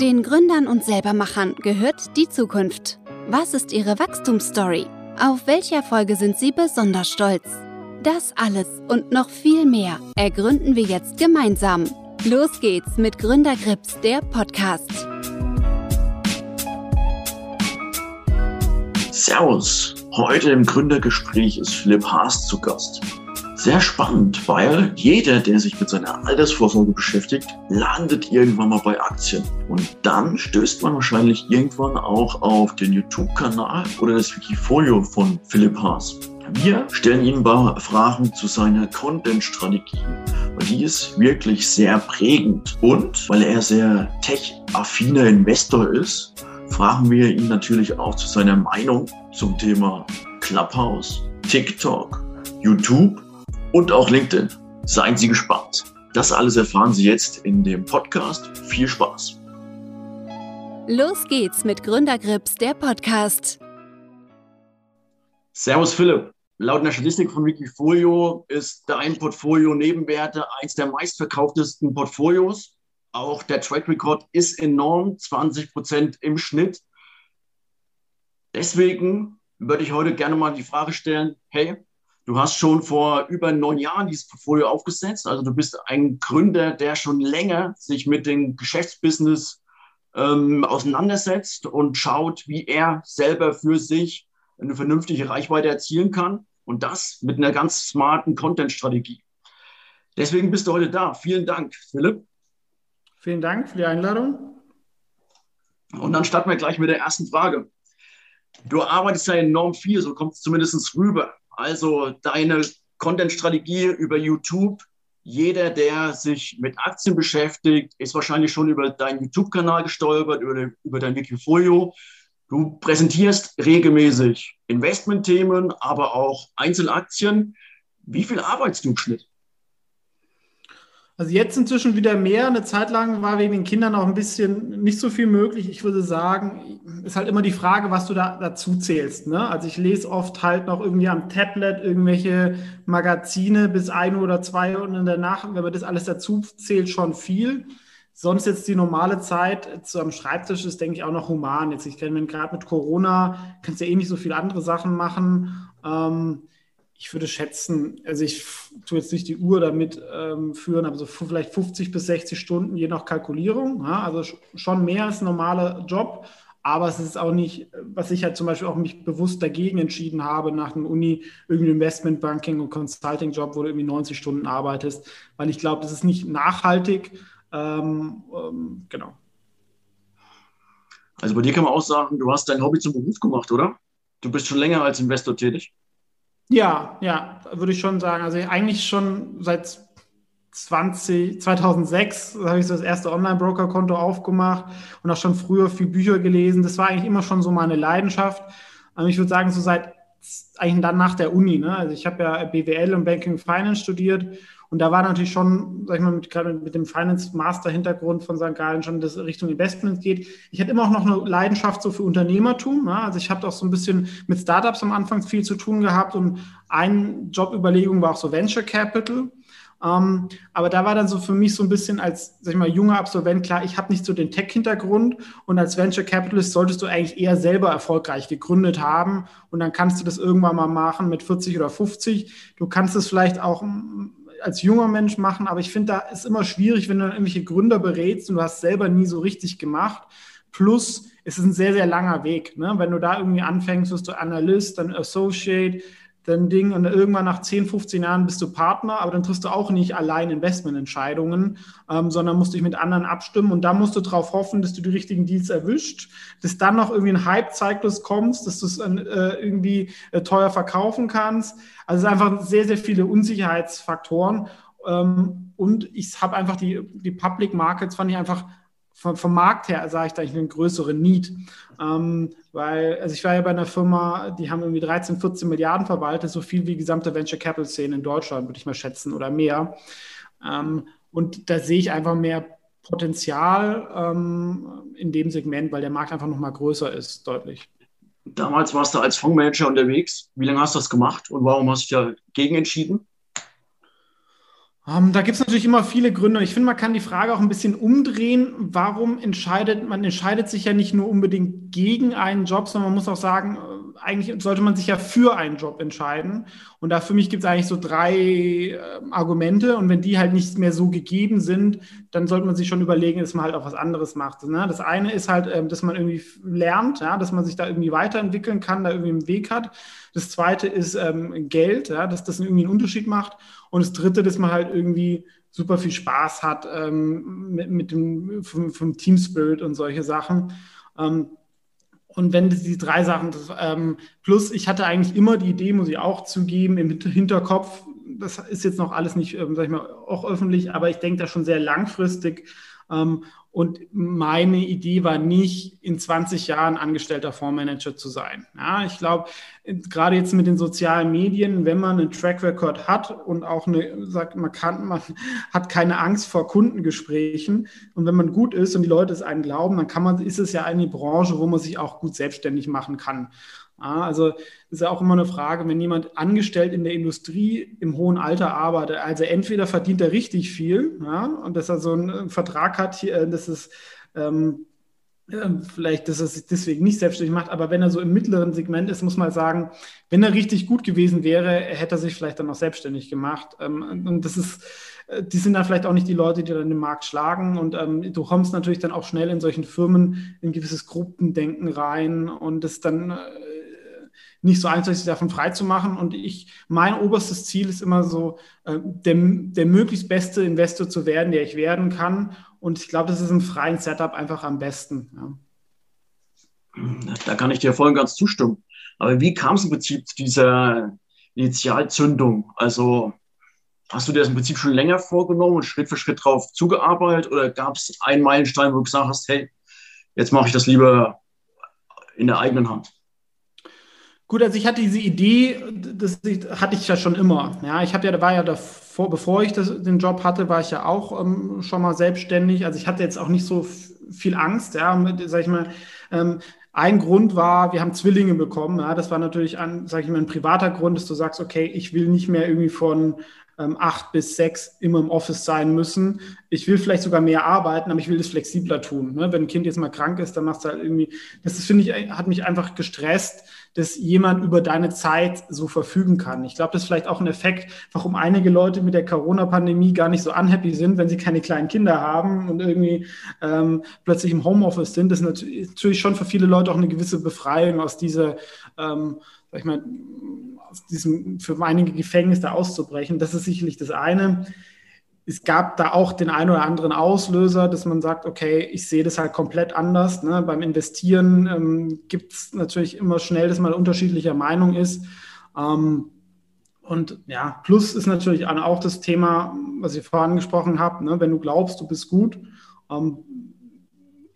Den Gründern und Selbermachern gehört die Zukunft. Was ist ihre Wachstumsstory? Auf welche Erfolge sind sie besonders stolz? Das alles und noch viel mehr ergründen wir jetzt gemeinsam. Los geht's mit Gründergrips, der Podcast. Servus, heute im Gründergespräch ist Philipp Haas zu Gast. Sehr spannend, weil jeder, der sich mit seiner Altersvorsorge beschäftigt, landet irgendwann mal bei Aktien. Und dann stößt man wahrscheinlich irgendwann auch auf den YouTube-Kanal oder das Wikifolio von Philipp Haas. Wir stellen paar Fragen zu seiner Content-Strategie. Und die ist wirklich sehr prägend. Und weil er sehr tech-affiner Investor ist, fragen wir ihn natürlich auch zu seiner Meinung zum Thema Clubhouse, TikTok, YouTube und auch LinkedIn. Seien Sie gespannt. Das alles erfahren Sie jetzt in dem Podcast. Viel Spaß. Los geht's mit Gründergrips, der Podcast. Servus Philipp. Laut einer Statistik von Wikifolio ist dein Portfolio Nebenwerte eins der meistverkauftesten Portfolios. Auch der Track Record ist enorm, 20 Prozent im Schnitt. Deswegen würde ich heute gerne mal die Frage stellen, hey, Du hast schon vor über neun Jahren dieses Portfolio aufgesetzt. Also du bist ein Gründer, der schon länger sich mit dem Geschäftsbusiness ähm, auseinandersetzt und schaut, wie er selber für sich eine vernünftige Reichweite erzielen kann. Und das mit einer ganz smarten Content-Strategie. Deswegen bist du heute da. Vielen Dank, Philipp. Vielen Dank für die Einladung. Und dann starten wir gleich mit der ersten Frage. Du arbeitest ja enorm viel, so kommt es zumindest rüber. Also deine Content-Strategie über YouTube. Jeder, der sich mit Aktien beschäftigt, ist wahrscheinlich schon über deinen YouTube-Kanal gestolpert, über, über dein Wikifolio. Du präsentierst regelmäßig Investmentthemen, aber auch Einzelaktien. Wie viel arbeitest du im Schnitt? Also jetzt inzwischen wieder mehr. Eine Zeit lang war wegen den Kindern auch ein bisschen nicht so viel möglich. Ich würde sagen, ist halt immer die Frage, was du da dazu zählst. Ne? Also ich lese oft halt noch irgendwie am Tablet irgendwelche Magazine bis ein oder zwei und in der Nacht, wenn man das alles dazu zählt, schon viel. Sonst jetzt die normale Zeit zu am Schreibtisch ist, denke ich, auch noch human. Jetzt, ich kenne gerade mit Corona, kannst ja eh nicht so viele andere Sachen machen. Ähm, ich würde schätzen, also ich tue jetzt nicht die Uhr damit ähm, führen, aber so vielleicht 50 bis 60 Stunden je nach Kalkulierung. Ja, also schon mehr als ein normaler Job. Aber es ist auch nicht, was ich halt zum Beispiel auch mich bewusst dagegen entschieden habe, nach einem Uni irgendwie Investmentbanking und Consulting-Job, wo du irgendwie 90 Stunden arbeitest, weil ich glaube, das ist nicht nachhaltig. Ähm, ähm, genau. Also bei dir kann man auch sagen, du hast dein Hobby zum Beruf gemacht, oder? Du bist schon länger als Investor tätig. Ja, ja, würde ich schon sagen. Also eigentlich schon seit 20, 2006 habe ich so das erste Online-Broker-Konto aufgemacht und auch schon früher viel Bücher gelesen. Das war eigentlich immer schon so meine Leidenschaft. Und ich würde sagen, so seit eigentlich dann nach der Uni. Ne? Also ich habe ja BWL und Banking Finance studiert und da war natürlich schon, sag ich mal, mit, mit dem Finance-Master-Hintergrund von St. Gallen schon, dass Richtung Investments geht. Ich hatte immer auch noch eine Leidenschaft so für Unternehmertum. Ne? Also ich habe auch so ein bisschen mit Startups am Anfang viel zu tun gehabt und eine Jobüberlegung war auch so Venture Capital. Ähm, aber da war dann so für mich so ein bisschen als, sag ich mal, junger Absolvent klar, ich habe nicht so den Tech-Hintergrund und als Venture Capitalist solltest du eigentlich eher selber erfolgreich gegründet haben und dann kannst du das irgendwann mal machen mit 40 oder 50. Du kannst es vielleicht auch als junger Mensch machen, aber ich finde, da ist immer schwierig, wenn du irgendwelche Gründer berätst und du hast selber nie so richtig gemacht. Plus, es ist ein sehr, sehr langer Weg. Ne? Wenn du da irgendwie anfängst, wirst du Analyst, dann Associate, dann Ding und irgendwann nach 10, 15 Jahren bist du Partner, aber dann triffst du auch nicht allein Investmententscheidungen, ähm, sondern musst dich mit anderen abstimmen und da musst du darauf hoffen, dass du die richtigen Deals erwischt, dass dann noch irgendwie ein Hype-Zyklus kommst, dass du es äh, irgendwie äh, teuer verkaufen kannst. Also es sind einfach sehr, sehr viele Unsicherheitsfaktoren ähm, und ich habe einfach die, die Public Markets fand ich einfach vom, vom Markt her sage ich da ich einen größeren Need. Ähm, weil, also ich war ja bei einer Firma, die haben irgendwie 13, 14 Milliarden verwaltet, so viel wie die gesamte Venture Capital Szene in Deutschland, würde ich mal schätzen, oder mehr. Ähm, und da sehe ich einfach mehr Potenzial ähm, in dem Segment, weil der Markt einfach nochmal größer ist, deutlich. Damals warst du als Fondsmanager unterwegs. Wie lange hast du das gemacht und warum hast du dich dagegen entschieden? Um, ähm, da gibt es natürlich immer viele Gründe. Ich finde, man kann die Frage auch ein bisschen umdrehen. Warum entscheidet man entscheidet sich ja nicht nur unbedingt gegen einen Job, sondern man muss auch sagen, eigentlich sollte man sich ja für einen Job entscheiden. Und da für mich gibt es eigentlich so drei äh, Argumente. Und wenn die halt nicht mehr so gegeben sind, dann sollte man sich schon überlegen, dass man halt auch was anderes macht. Ne? Das eine ist halt, äh, dass man irgendwie lernt, ja? dass man sich da irgendwie weiterentwickeln kann, da irgendwie einen Weg hat. Das zweite ist ähm, Geld, ja? dass das irgendwie einen Unterschied macht. Und das dritte, dass man halt irgendwie super viel Spaß hat ähm, mit, mit dem vom, vom Team Spirit und solche Sachen. Ähm, und wenn die drei Sachen, ähm, plus ich hatte eigentlich immer die Idee, muss ich auch zugeben, im Hinterkopf, das ist jetzt noch alles nicht, ähm, sag ich mal, auch öffentlich, aber ich denke da schon sehr langfristig. Ähm, und meine Idee war nicht, in 20 Jahren angestellter Fondsmanager zu sein. Ja, ich glaube, gerade jetzt mit den sozialen Medien, wenn man einen Track Record hat und auch eine, sagt, man kann, man hat keine Angst vor Kundengesprächen und wenn man gut ist und die Leute es einen glauben, dann kann man, ist es ja eine Branche, wo man sich auch gut selbstständig machen kann. Also ist ja auch immer eine Frage, wenn jemand angestellt in der Industrie im hohen Alter arbeitet, also entweder verdient er richtig viel, ja, und dass er so einen Vertrag hat, hier, dass es ähm, vielleicht, dass er sich deswegen nicht selbstständig macht, aber wenn er so im mittleren Segment ist, muss man sagen, wenn er richtig gut gewesen wäre, hätte er sich vielleicht dann auch selbstständig gemacht. Ähm, und das ist, äh, die sind dann vielleicht auch nicht die Leute, die dann den Markt schlagen. Und ähm, du kommst natürlich dann auch schnell in solchen Firmen in gewisses Gruppendenken rein und das dann äh, nicht so einfach, sich davon frei zu machen. Und ich, mein oberstes Ziel ist immer so, äh, der, der möglichst beste Investor zu werden, der ich werden kann. Und ich glaube, das ist im freien Setup einfach am besten. Ja. Da kann ich dir voll und ganz zustimmen. Aber wie kam es im Prinzip zu dieser Initialzündung? Also hast du dir das im Prinzip schon länger vorgenommen und Schritt für Schritt drauf zugearbeitet? Oder gab es einen Meilenstein, wo du gesagt hast, hey, jetzt mache ich das lieber in der eigenen Hand? Gut, also ich hatte diese Idee, das hatte ich ja schon immer. Ja, ich habe ja, war ja davor, bevor ich das, den Job hatte, war ich ja auch ähm, schon mal selbstständig. Also ich hatte jetzt auch nicht so viel Angst, ja, mit, sag ich mal. Ähm, ein Grund war, wir haben Zwillinge bekommen. Ja, das war natürlich ein, sag ich mal, ein privater Grund, dass du sagst, okay, ich will nicht mehr irgendwie von ähm, acht bis sechs immer im Office sein müssen. Ich will vielleicht sogar mehr arbeiten, aber ich will das flexibler tun. Ne? Wenn ein Kind jetzt mal krank ist, dann machst du halt irgendwie, das finde ich, hat mich einfach gestresst, dass jemand über deine Zeit so verfügen kann. Ich glaube, das ist vielleicht auch ein Effekt, warum einige Leute mit der Corona-Pandemie gar nicht so unhappy sind, wenn sie keine kleinen Kinder haben und irgendwie ähm, plötzlich im Homeoffice sind. Das ist natürlich schon für viele Leute auch eine gewisse Befreiung aus dieser, ähm, sag ich mal, aus diesem für einige Gefängnis da auszubrechen. Das ist sicherlich das eine es gab da auch den einen oder anderen Auslöser, dass man sagt, okay, ich sehe das halt komplett anders. Ne? Beim Investieren ähm, gibt es natürlich immer schnell, dass man unterschiedlicher Meinung ist. Ähm, und ja, plus ist natürlich auch das Thema, was ich vorhin angesprochen habe, ne? wenn du glaubst, du bist gut, ähm,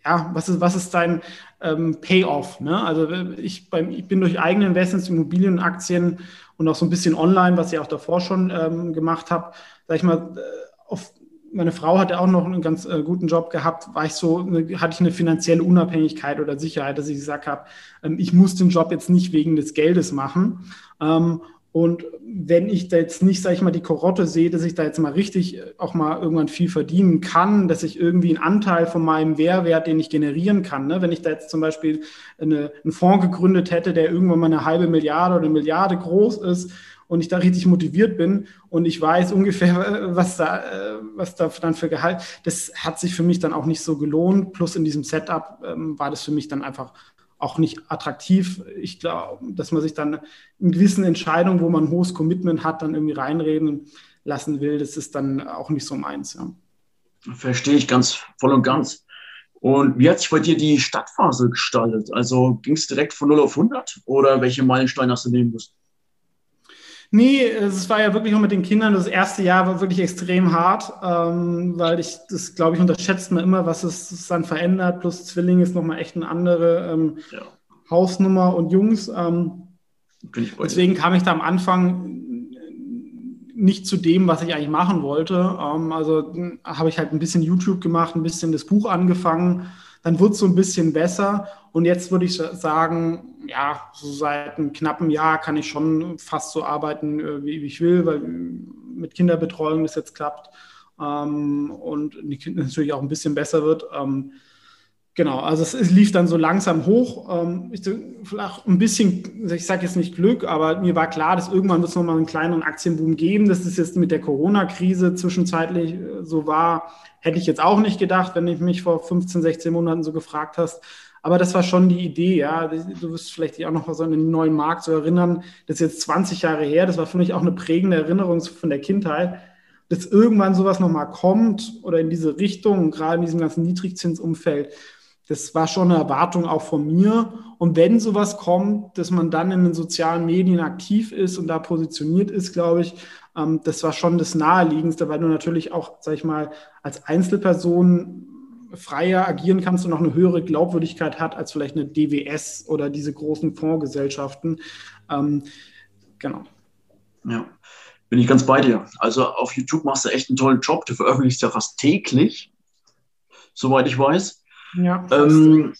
ja, was ist, was ist dein ähm, Payoff? Ne? Also ich, beim, ich bin durch eigene Investments, Immobilien, Aktien und auch so ein bisschen online, was ich auch davor schon ähm, gemacht habe, sag ich mal, äh, auf, meine Frau hatte auch noch einen ganz äh, guten Job gehabt, war ich so, eine, hatte ich eine finanzielle Unabhängigkeit oder Sicherheit, dass ich gesagt habe, ähm, ich muss den Job jetzt nicht wegen des Geldes machen. Ähm, und wenn ich da jetzt nicht, sage ich mal, die Korotte sehe, dass ich da jetzt mal richtig äh, auch mal irgendwann viel verdienen kann, dass ich irgendwie einen Anteil von meinem Mehrwert, den ich generieren kann. Ne? Wenn ich da jetzt zum Beispiel eine, einen Fonds gegründet hätte, der irgendwann mal eine halbe Milliarde oder eine Milliarde groß ist und ich da richtig motiviert bin und ich weiß ungefähr, was da, äh, was da dann für Gehalt, das hat sich für mich dann auch nicht so gelohnt. Plus in diesem Setup ähm, war das für mich dann einfach auch nicht attraktiv. Ich glaube, dass man sich dann in gewissen Entscheidungen, wo man ein hohes Commitment hat, dann irgendwie reinreden lassen will, das ist dann auch nicht so meins. Ja. Verstehe ich ganz voll und ganz. Und wie hat sich bei dir die Stadtphase gestaltet? Also ging es direkt von 0 auf 100 oder welche Meilensteine hast du nehmen müssen? Nee, es war ja wirklich nur mit den Kindern. Das erste Jahr war wirklich extrem hart, ähm, weil ich, das glaube ich, unterschätzt man immer, was es dann verändert. Plus Zwilling ist nochmal echt eine andere ähm, ja. Hausnummer und Jungs. Ähm, deswegen kam ich da am Anfang nicht zu dem, was ich eigentlich machen wollte. Ähm, also habe ich halt ein bisschen YouTube gemacht, ein bisschen das Buch angefangen dann wird es so ein bisschen besser. Und jetzt würde ich sagen, ja, so seit einem knappen Jahr kann ich schon fast so arbeiten, äh, wie, ich will, weil mit Kinderbetreuung das jetzt klappt ähm, und natürlich auch ein bisschen besser wird. Ähm, Genau, also es, es, lief dann so langsam hoch. Ähm, ich, vielleicht ein bisschen, ich sage jetzt nicht Glück, aber mir war klar, dass irgendwann wird es nochmal einen kleineren Aktienboom geben. Dass das jetzt mit der Corona-Krise zwischenzeitlich äh, so war, hätte ich jetzt auch nicht gedacht, wenn ich mich vor 15, 16 Monaten so gefragt hast. Aber das war schon die Idee, ja. Du wirst vielleicht auch noch so an den neuen Markt so erinnern. Das ist jetzt 20 Jahre her. Das war für mich auch eine prägende Erinnerung von der Kindheit dass irgendwann sowas nochmal kommt oder in diese Richtung, gerade in diesem ganzen Niedrigzinsumfeld, das war schon eine Erwartung auch von mir. Und wenn sowas kommt, dass man dann in den sozialen Medien aktiv ist und da positioniert ist, glaube ich, ähm, das war schon das Naheliegendste, weil du natürlich auch, sag ich mal, als Einzelperson freier agieren kannst und noch eine höhere Glaubwürdigkeit hat als vielleicht eine DWS oder diese großen Fondsgesellschaften. Ähm, genau. Ja, bin ich ganz bei dir. Also auf YouTube machst du echt einen tollen Job. Du veröffentlichst ja fast täglich, soweit ich weiß. Ja. Ähm,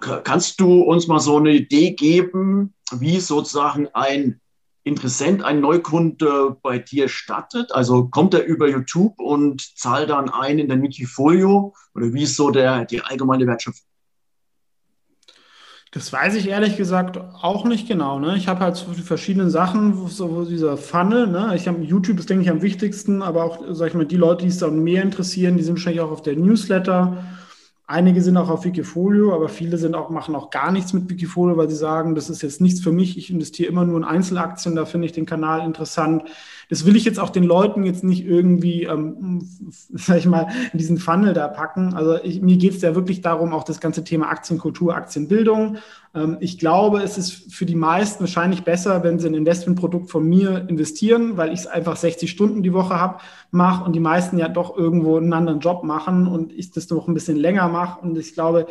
kannst du uns mal so eine Idee geben, wie sozusagen ein Interessent, ein Neukunde bei dir startet? Also kommt er über YouTube und zahlt dann ein in dein Wikifolio oder wie ist so der, die allgemeine Wertschöpfung? Das weiß ich ehrlich gesagt auch nicht genau. Ne? Ich habe halt so verschiedene Sachen, wo, so, wo dieser Funnel, ne? ich habe YouTube ist, denke ich, am wichtigsten, aber auch, sag ich mal, die Leute, die es dann mehr interessieren, die sind wahrscheinlich auch auf der Newsletter Einige sind auch auf Wikifolio, aber viele sind auch, machen auch gar nichts mit Wikifolio, weil sie sagen, das ist jetzt nichts für mich. Ich investiere immer nur in Einzelaktien, da finde ich den Kanal interessant. Das will ich jetzt auch den Leuten jetzt nicht irgendwie, ähm, sag ich mal, in diesen Funnel da packen. Also ich, mir geht es ja wirklich darum, auch das ganze Thema Aktienkultur, Aktienbildung. Ähm, ich glaube, es ist für die meisten wahrscheinlich besser, wenn sie ein Investmentprodukt von mir investieren, weil ich es einfach 60 Stunden die Woche habe, mache und die meisten ja doch irgendwo einen anderen Job machen und ich das noch ein bisschen länger mache. Und ich glaube,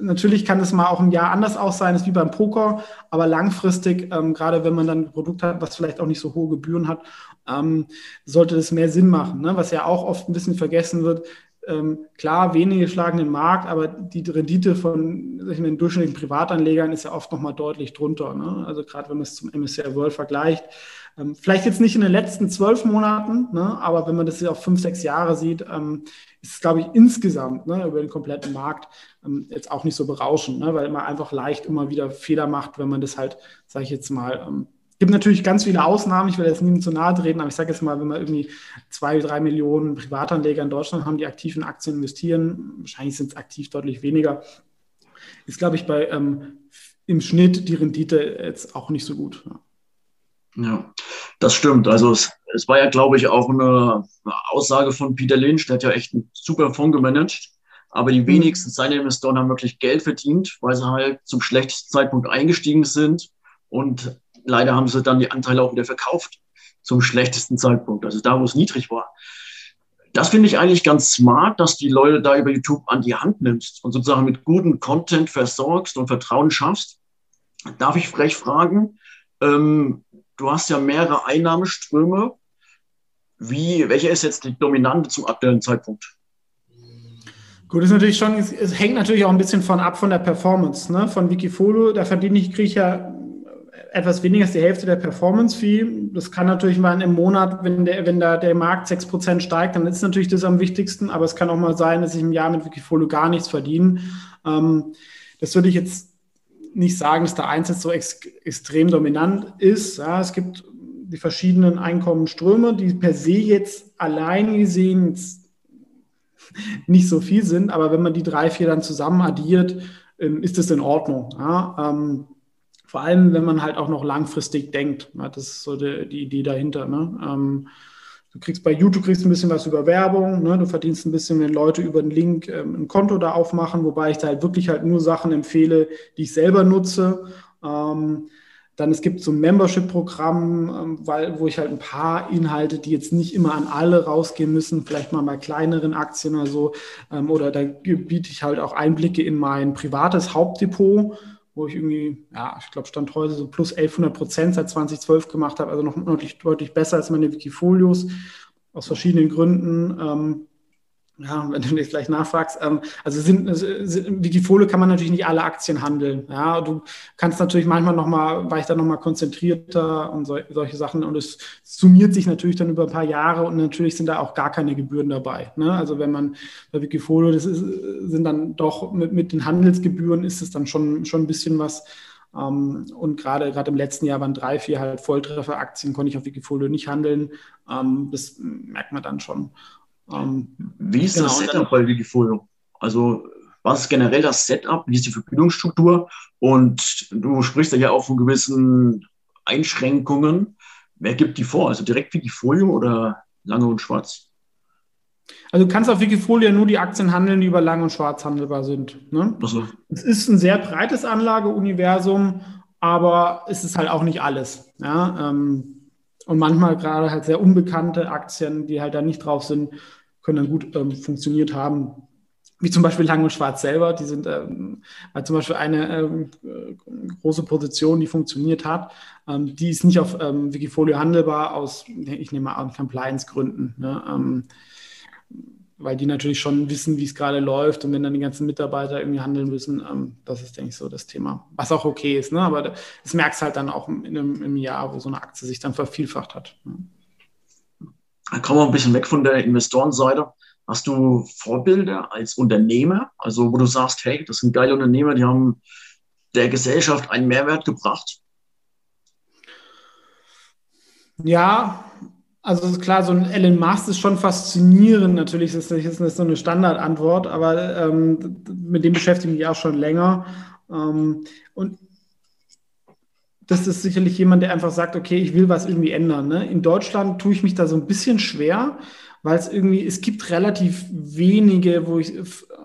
natürlich kann es mal auch ein Jahr anders aus sein, ist wie beim Poker, aber langfristig, ähm, gerade wenn man dann ein Produkt hat, was vielleicht auch nicht so hohe Gebühren hat ähm, sollte das mehr Sinn machen. Ne? Was ja auch oft ein bisschen vergessen wird. Ähm, klar, wenige schlagen den Markt, aber die Rendite von ich meine, durchschnittlichen Privatanlegern ist ja oft nochmal deutlich drunter. Ne? Also gerade wenn man es zum MSCI World vergleicht. Ähm, vielleicht jetzt nicht in den letzten zwölf Monaten, ne? aber wenn man das auf fünf, sechs Jahre sieht, ähm, ist es, glaube ich, insgesamt ne, über den kompletten Markt ähm, jetzt auch nicht so berauschend, ne? weil man einfach leicht immer wieder Fehler macht, wenn man das halt, sage ich jetzt mal, ähm, gibt natürlich ganz viele Ausnahmen, ich will jetzt niemandem zu nahe treten, aber ich sage jetzt mal, wenn wir irgendwie zwei, drei Millionen Privatanleger in Deutschland haben, die aktiv in Aktien investieren, wahrscheinlich sind es aktiv deutlich weniger, ist, glaube ich, bei ähm, im Schnitt die Rendite jetzt auch nicht so gut. Ja. Das stimmt. Also es, es war ja, glaube ich, auch eine, eine, Aussage von Peter Lynch, der hat ja echt einen super Fonds gemanagt. Aber die mhm. wenigsten seiner Investoren haben wirklich Geld verdient, weil sie halt zum schlechtesten Zeitpunkt eingestiegen sind und leider haben sie dann die Anteile auch wieder verkauft zum schlechtesten Zeitpunkt, also da, wo es niedrig war. Das finde ich eigentlich ganz smart, dass die Leute da über YouTube an die Hand nimmst und sozusagen mit gutem Content versorgst und Vertrauen schaffst. Darf ich frech fragen? Ähm, du hast ja mehrere Einnahmeströme. Wie, welche ist jetzt die dominante zum aktuellen Zeitpunkt? Gut, ist natürlich schon, es, hängt natürlich auch ein bisschen von ab von der Performance, ne? Von Wikifolio, da verdiene ich, kriege ich ja etwas weniger als die Hälfte der Performance-Fee. Das kann natürlich mal im Monat, wenn, der, wenn da der Markt 6% steigt, dann ist natürlich das am wichtigsten. Aber es kann auch mal sein, dass ich im Jahr mit Wikifolio gar nichts verdiene. Ähm, das würde ich jetzt nicht sagen, dass der Eins jetzt so ex extrem dominant ist. Ja, es gibt die verschiedenen Einkommensströme, die per se jetzt allein gesehen nicht so viel sind. Aber wenn man die drei, vier dann zusammen addiert, ähm, ist das in Ordnung. Ja, ähm, vor allem, wenn man halt auch noch langfristig denkt. Das ist so die, die Idee dahinter. Ne? Ähm, du kriegst bei YouTube kriegst ein bisschen was über Werbung, ne? du verdienst ein bisschen, wenn Leute über den Link ähm, ein Konto da aufmachen, wobei ich da halt wirklich halt nur Sachen empfehle, die ich selber nutze. Ähm, dann es gibt so ein Membership-Programm, ähm, weil, wo ich halt ein paar Inhalte, die jetzt nicht immer an alle rausgehen müssen, vielleicht mal bei kleineren Aktien oder so, ähm, oder da biete ich halt auch Einblicke in mein privates Hauptdepot wo ich irgendwie, ja, ich glaube, Stand heute so plus 1100 Prozent seit 2012 gemacht habe, also noch deutlich, deutlich besser als meine Wikifolios, aus verschiedenen Gründen. Ähm, Ja, wenn du mich gleich nachfragst, ähm, also sind, sind, Wikifolio kann man natürlich nicht alle Aktien handeln. Ja, du kannst natürlich manchmal nochmal, war ich da nochmal konzentrierter und so, solche Sachen und es summiert sich natürlich dann über ein paar Jahre und natürlich sind da auch gar keine Gebühren dabei. Ne? Also wenn man bei Wikifolio, das ist, sind dann doch mit, mit den Handelsgebühren ist es dann schon, schon ein bisschen was. Ähm, und gerade gerade im letzten Jahr waren drei, vier halt Volltrefferaktien, konnte ich auf Wikifolio nicht handeln. Ähm, das merkt man dann schon. Ähm, wie ist genau, das Setup bei Wikifolio? Also was ist generell das Setup? Wie ist die Verbindungsstruktur? Und du sprichst ja auch von gewissen Einschränkungen. Wer gibt die vor? Also direkt Wikifolio oder Lange und Schwarz? Also du kannst auf Wikifolio nur die Aktien handeln, die über Lang und Schwarz handelbar sind. Ne? So. Es ist ein sehr breites Anlageuniversum, aber es ist halt auch nicht alles. Ja? Ähm, und manchmal gerade halt sehr unbekannte Aktien, die halt da nicht drauf sind, können dann gut ähm, funktioniert haben. Wie zum Beispiel Lang und Schwarz selber, die sind ähm, zum Beispiel eine ähm, große Position, die funktioniert hat. Ähm, die ist nicht auf ähm, Wikifolio handelbar aus, ich nehme mal an, Compliance-Gründen. Ne? Ähm, weil die natürlich schon wissen, wie es gerade läuft und wenn dann die ganzen Mitarbeiter irgendwie handeln müssen, ähm, das ist, denke ich, so das Thema. Was auch okay ist, ne? aber das merkst halt dann auch in einem, im Jahr, wo so eine Aktie sich dann vervielfacht hat. Ne? Kommen wir ein bisschen weg von der Investorenseite. Hast du Vorbilder als Unternehmer, also wo du sagst, hey, das sind geile Unternehmer, die haben der Gesellschaft einen Mehrwert gebracht? Ja, also klar, so ein Elon Musk ist schon faszinierend. Natürlich ist das, ist das so eine Standardantwort, aber ähm, mit dem beschäftige ich mich auch schon länger. Ähm, und das ist sicherlich jemand, der einfach sagt, okay, ich will was irgendwie ändern. Ne? In Deutschland tue ich mich da so ein bisschen schwer, weil es irgendwie, es gibt relativ wenige, wo ich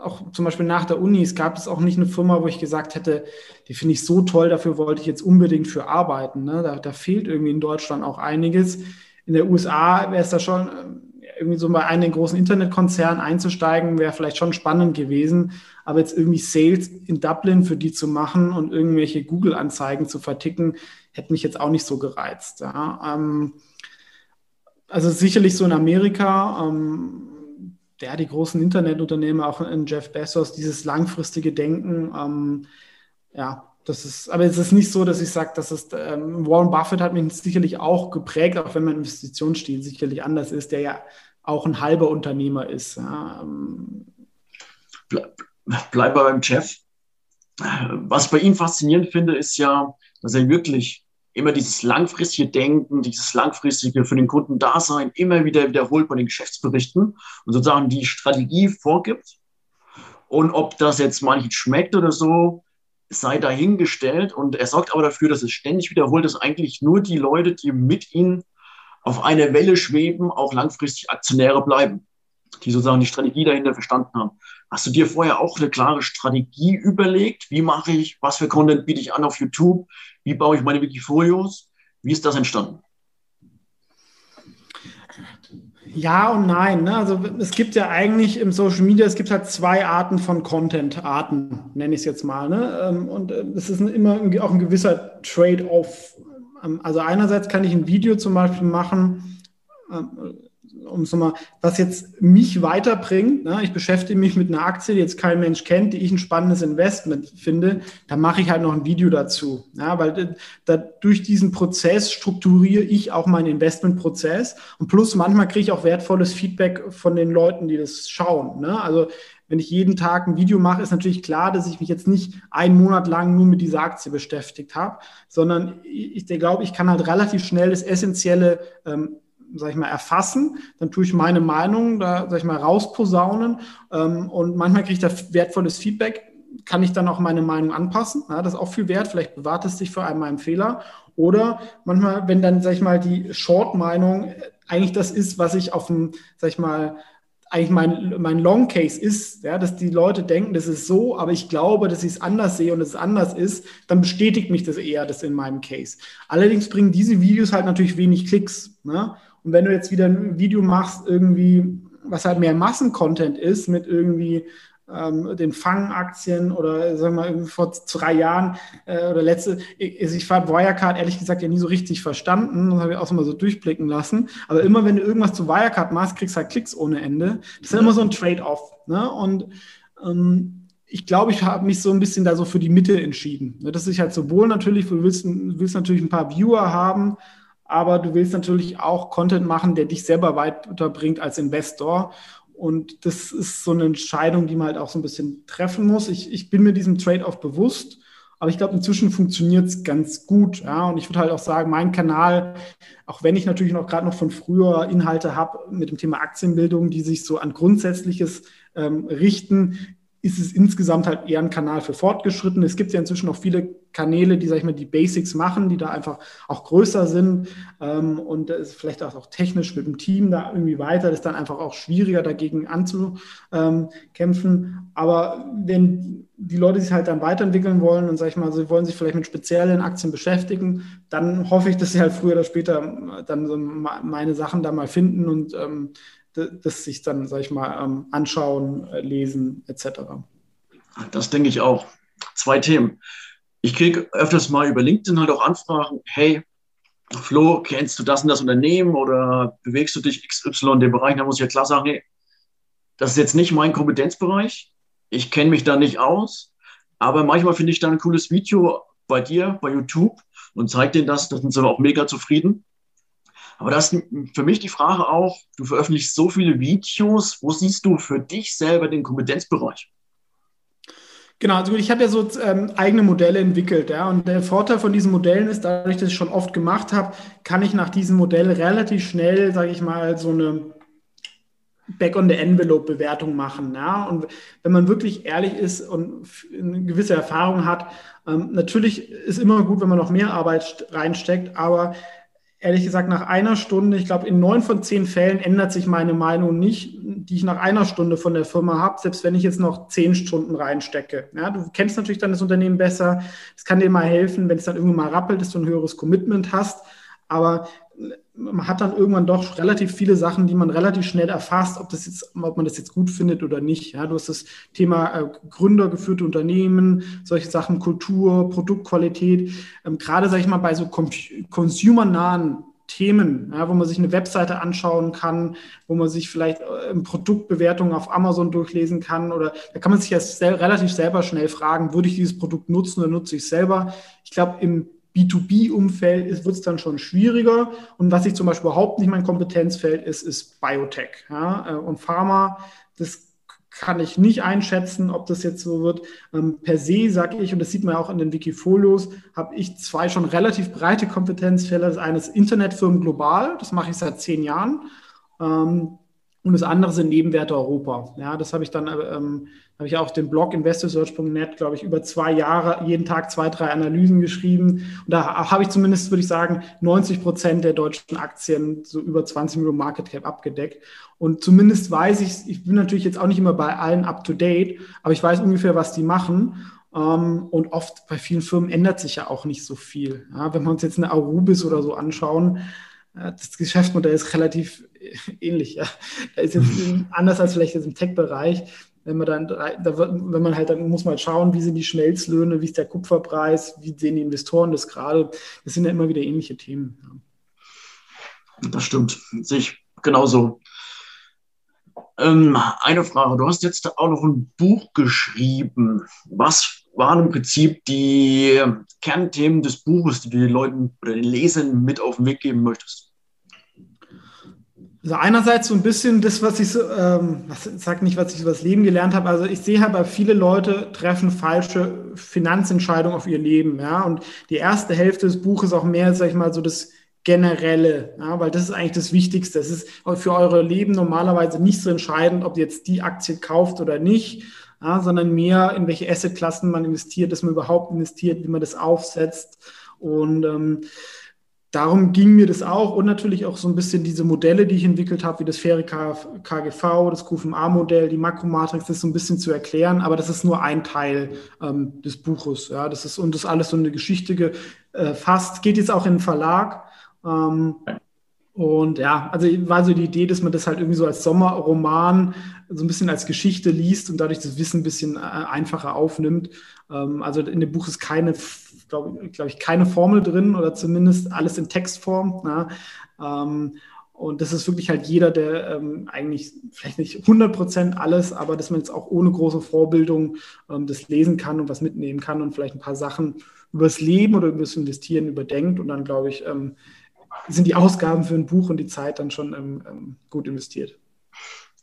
auch zum Beispiel nach der Uni, es gab es auch nicht eine Firma, wo ich gesagt hätte, die finde ich so toll, dafür wollte ich jetzt unbedingt für arbeiten. Ne? Da, da fehlt irgendwie in Deutschland auch einiges. In der USA wäre es da schon irgendwie so bei einem großen Internetkonzern einzusteigen, wäre vielleicht schon spannend gewesen. Aber jetzt irgendwie Sales in Dublin für die zu machen und irgendwelche Google-Anzeigen zu verticken, hätte mich jetzt auch nicht so gereizt. Ja. Ähm, also sicherlich so in Amerika, ähm, ja, die großen Internetunternehmen, auch in Jeff Bezos, dieses langfristige Denken, ähm, ja, das ist, aber es ist nicht so, dass ich sage, dass es ähm, Warren Buffett hat mich sicherlich auch geprägt, auch wenn mein Investitionsstil sicherlich anders ist, der ja auch ein halber Unternehmer ist. Ja. Ähm. Bleib, bleib beim Jeff. Was bei ihm faszinierend finde, ist ja, dass er wirklich immer dieses langfristige Denken, dieses langfristige für den Kunden Dasein immer wieder wiederholt bei den Geschäftsberichten und sozusagen die Strategie vorgibt. Und ob das jetzt manchen schmeckt oder so, sei dahingestellt. Und er sorgt aber dafür, dass es ständig wiederholt, dass eigentlich nur die Leute, die mit ihm auf einer Welle schweben, auch langfristig Aktionäre bleiben, die sozusagen die Strategie dahinter verstanden haben. Hast du dir vorher auch eine klare Strategie überlegt? Wie mache ich, was für Content biete ich an auf YouTube? Wie baue ich meine Wikifolios? Wie ist das entstanden? Ja und nein. Ne? Also es gibt ja eigentlich im Social Media, es gibt halt zwei Arten von Content-Arten, nenne ich es jetzt mal. Ne? Ähm, und äh, es ist immer auch ein gewisser Trade-off. Ähm, also einerseits kann ich ein Video zum Beispiel machen, ähm, um so mal, was jetzt mich weiterbringt, ne? ich beschäftige mich mit einer Aktie, die jetzt kein Mensch kennt, die ich ein spannendes Investment finde, dann mache ich halt noch ein Video dazu. Ja? Weil da, durch diesen Prozess strukturiere ich auch meinen Investmentprozess und plus manchmal kriege ich auch wertvolles Feedback von den Leuten, die das schauen. Ne? Also wenn ich jeden Tag ein Video mache, ist natürlich klar, dass ich mich jetzt nicht einen Monat lang nur mit dieser Aktie beschäftigt habe, sondern ich, ich glaube, ich kann halt relativ schnell das essentielle ähm, sag ich mal, erfassen, dann tue ich meine Meinung da, sag ich mal, rausposaunen ähm, und manchmal kriege ich da wertvolles Feedback, kann ich dann auch meine Meinung anpassen, ja, das ist auch viel wert, vielleicht bewahrt es sich vor einem meinen Fehler oder manchmal, wenn dann, sag ich mal, die Short-Meinung eigentlich das ist, was ich auf dem, sag ich mal, eigentlich mein, mein Long Case ist, ja, dass die Leute denken, das ist so, aber ich glaube, dass ich es anders sehe und es anders ist, dann bestätigt mich das eher, das in meinem Case. Allerdings bringen diese Videos halt natürlich wenig Klicks. Ne? Und wenn du jetzt wieder ein Video machst, irgendwie, was halt mehr Massencontent ist, mit irgendwie ähm, den Fangaktien oder sagen wir mal vor drei Jahren äh, oder letzte, ich, ich habe Wirecard ehrlich gesagt ja nie so richtig verstanden, das habe ich auch so mal so durchblicken lassen. Aber immer wenn du irgendwas zu Wirecard machst, kriegst du halt Klicks ohne Ende. Das ist ja immer so ein Trade-off. Ne? Und ähm, ich glaube, ich habe mich so ein bisschen da so für die Mitte entschieden. Ne, das ist halt sowohl natürlich, du willst, willst natürlich ein paar Viewer haben, aber du willst natürlich auch Content machen, der dich selber weiterbringt als Investor. Und das ist so eine Entscheidung, die man halt auch so ein bisschen treffen muss. Ich, ich bin mir diesem Trade-off bewusst, aber ich glaube, inzwischen funktioniert es ganz gut. Ja? Und ich würde halt auch sagen, mein Kanal, auch wenn ich natürlich noch gerade noch von früher Inhalte habe mit dem Thema Aktienbildung, die sich so an Grundsätzliches ähm, richten, ist es insgesamt halt eher ein Kanal für Fortgeschrittene. Es gibt ja inzwischen auch viele Kanäle, die, sag ich mal, die Basics machen, die da einfach auch größer sind ähm, und ist vielleicht auch, auch, technisch mit dem Team da irgendwie weiter. Das ist dann einfach auch schwieriger, dagegen anzukämpfen. Aber wenn die Leute sich halt dann weiterentwickeln wollen und, sag ich mal, sie wollen sich vielleicht mit speziellen Aktien beschäftigen, dann hoffe ich, dass sie halt früher oder später dann so meine Sachen da mal finden und ähm, das sich dann, sag ich mal, ähm, anschauen, äh, lesen etc. Das denke ich auch. Zwei Themen. Ich kriege öfters mal über LinkedIn halt auch Anfragen, hey, Flo, kennst du das und das Unternehmen oder bewegst du dich XY in dem Bereich? Da muss ich ja klar sagen, hey, das ist jetzt nicht mein Kompetenzbereich. Ich kenne mich da nicht aus. Aber manchmal finde ich da ein cooles Video bei dir, bei YouTube und zeige denen das. Da sind sie auch mega zufrieden. Aber das ist für mich die Frage auch, du veröffentlichst so viele Videos, wo siehst du für dich selber den Kompetenzbereich? Genau, also ich habe ja so ähm, eigene Modelle entwickelt, ja, und der Vorteil von diesen Modellen ist, dadurch, dass ich schon oft gemacht habe, kann ich nach diesem Modell relativ schnell, sage ich mal, so eine Back-on-the-Envelope-Bewertung machen. Ja? Und wenn man wirklich ehrlich ist und eine gewisse Erfahrung hat, ähm, natürlich ist immer gut, wenn man noch mehr Arbeit reinsteckt, aber ehrlich gesagt, nach einer Stunde, ich glaube, in neun von zehn Fällen ändert sich meine Meinung nicht, die ich nach einer Stunde von der Firma habe, selbst wenn ich jetzt noch zehn Stunden reinstecke. Ja, du kennst natürlich dann das Unternehmen besser. Es kann dir mal helfen, wenn es dann irgendwann mal rappelt, dass du ein höheres Commitment hast. Aber man hat dann irgendwann doch relativ viele Sachen, die man relativ schnell erfasst, ob, das jetzt, ob man das jetzt gut findet oder nicht. Ja, du hast das Thema äh, gründergeführte Unternehmen, solche Sachen, Kultur, Produktqualität. Ähm, gerade, sage ich mal, bei so consumernahen Themen, ja, wo man sich eine Webseite anschauen kann, wo man sich vielleicht äh, Produktbewertungen auf Amazon durchlesen kann oder da kann man sich ja sel relativ selber schnell fragen, würde ich dieses Produkt nutzen oder nutze ich es selber? Ich glaube, im B2B-Umfeld wird es dann schon schwieriger. Und was ich zum Beispiel überhaupt nicht mein Kompetenzfeld ist, ist Biotech. Ja? Äh, und Pharma, das kann ich nicht einschätzen, ob das jetzt so wird. Ähm, per se sage ich, und das sieht man ja auch in den Wikifolios, habe ich zwei schon relativ breite Kompetenzfelder. Das eine ist Internetfirmen global, das mache ich seit zehn Jahren. Ähm, und das andere sind Nebenwerte Europa. Ja, das habe ich dann, ähm, habe ich auch den Blog investorsearch.net, glaube ich, über zwei Jahre, jeden Tag zwei, drei Analysen geschrieben. Und da habe ich zumindest, würde ich sagen, 90 Prozent der deutschen Aktien, so über 20 Millionen Market Cap abgedeckt. Und zumindest weiß ich, ich bin natürlich jetzt auch nicht immer bei allen up to date, aber ich weiß ungefähr, was die machen. Um, ähm, und oft bei vielen Firmen ändert sich ja auch nicht so viel. Ja, wenn wir uns jetzt eine Arubis oder so anschauen, das Geschäftsmodell ist relativ ähnlich. Ja. Da ist jetzt anders als vielleicht jetzt im Tech-Bereich. Wenn man dann, da wenn man halt, dann muss man halt schauen, wie sind die Schmelzlöhne, wie ist der Kupferpreis, wie sehen die Investoren das gerade. Das sind ja immer wieder ähnliche Themen. Ja. Das stimmt, sehe ich genauso. Ähm, eine Frage, du hast jetzt auch noch ein Buch geschrieben. Was waren im Prinzip die Kernthemen des Buches, die du den Leuten oder den Lesern mit auf den Weg geben möchtest? Also einerseits so ein bisschen das, was ich so, ähm, was, sag nicht, was ich über das Leben gelernt habe. Also ich sehe halt, bei viele Leute treffen falsche Finanzentscheidungen auf ihr Leben, ja. Und die erste Hälfte des Buches auch mehr, sag ich mal, so das Generelle, ja, weil das ist eigentlich das Wichtigste. Es ist für eure Leben normalerweise nicht so entscheidend, ob ihr jetzt die Aktie kauft oder nicht, ja, sondern mehr in welche Assetklassen man investiert, dass man überhaupt investiert, wie man das aufsetzt. Und ähm, darum ging mir das auch und natürlich auch so ein bisschen diese Modelle, die ich entwickelt habe, wie das faire KGV, das QFMA-Modell, die Makromatrix, das so ein bisschen zu erklären, aber das ist nur ein Teil ähm, des Buches. Ja, das ist und das alles so eine Geschichte gefasst. Geht jetzt auch in den Verlag. Ähm, Und ja, also war so die Idee, dass man das halt irgendwie so als Sommerroman so ein bisschen als Geschichte liest und dadurch das Wissen ein bisschen äh, einfacher aufnimmt. Ähm, also in dem Buch ist keine, glaube glaub ich, keine Formel drin oder zumindest alles in Textform. Ja. Ähm, und das ist wirklich halt jeder, der ähm, eigentlich vielleicht nicht 100 Prozent alles, aber dass man jetzt auch ohne große Vorbildung ähm, das lesen kann und was mitnehmen kann und vielleicht ein paar Sachen übers Leben oder übers Investieren überdenkt. Und dann, glaube ich, ähm, sind die Ausgaben für ein Buch und die Zeit dann schon ähm, ähm, gut investiert.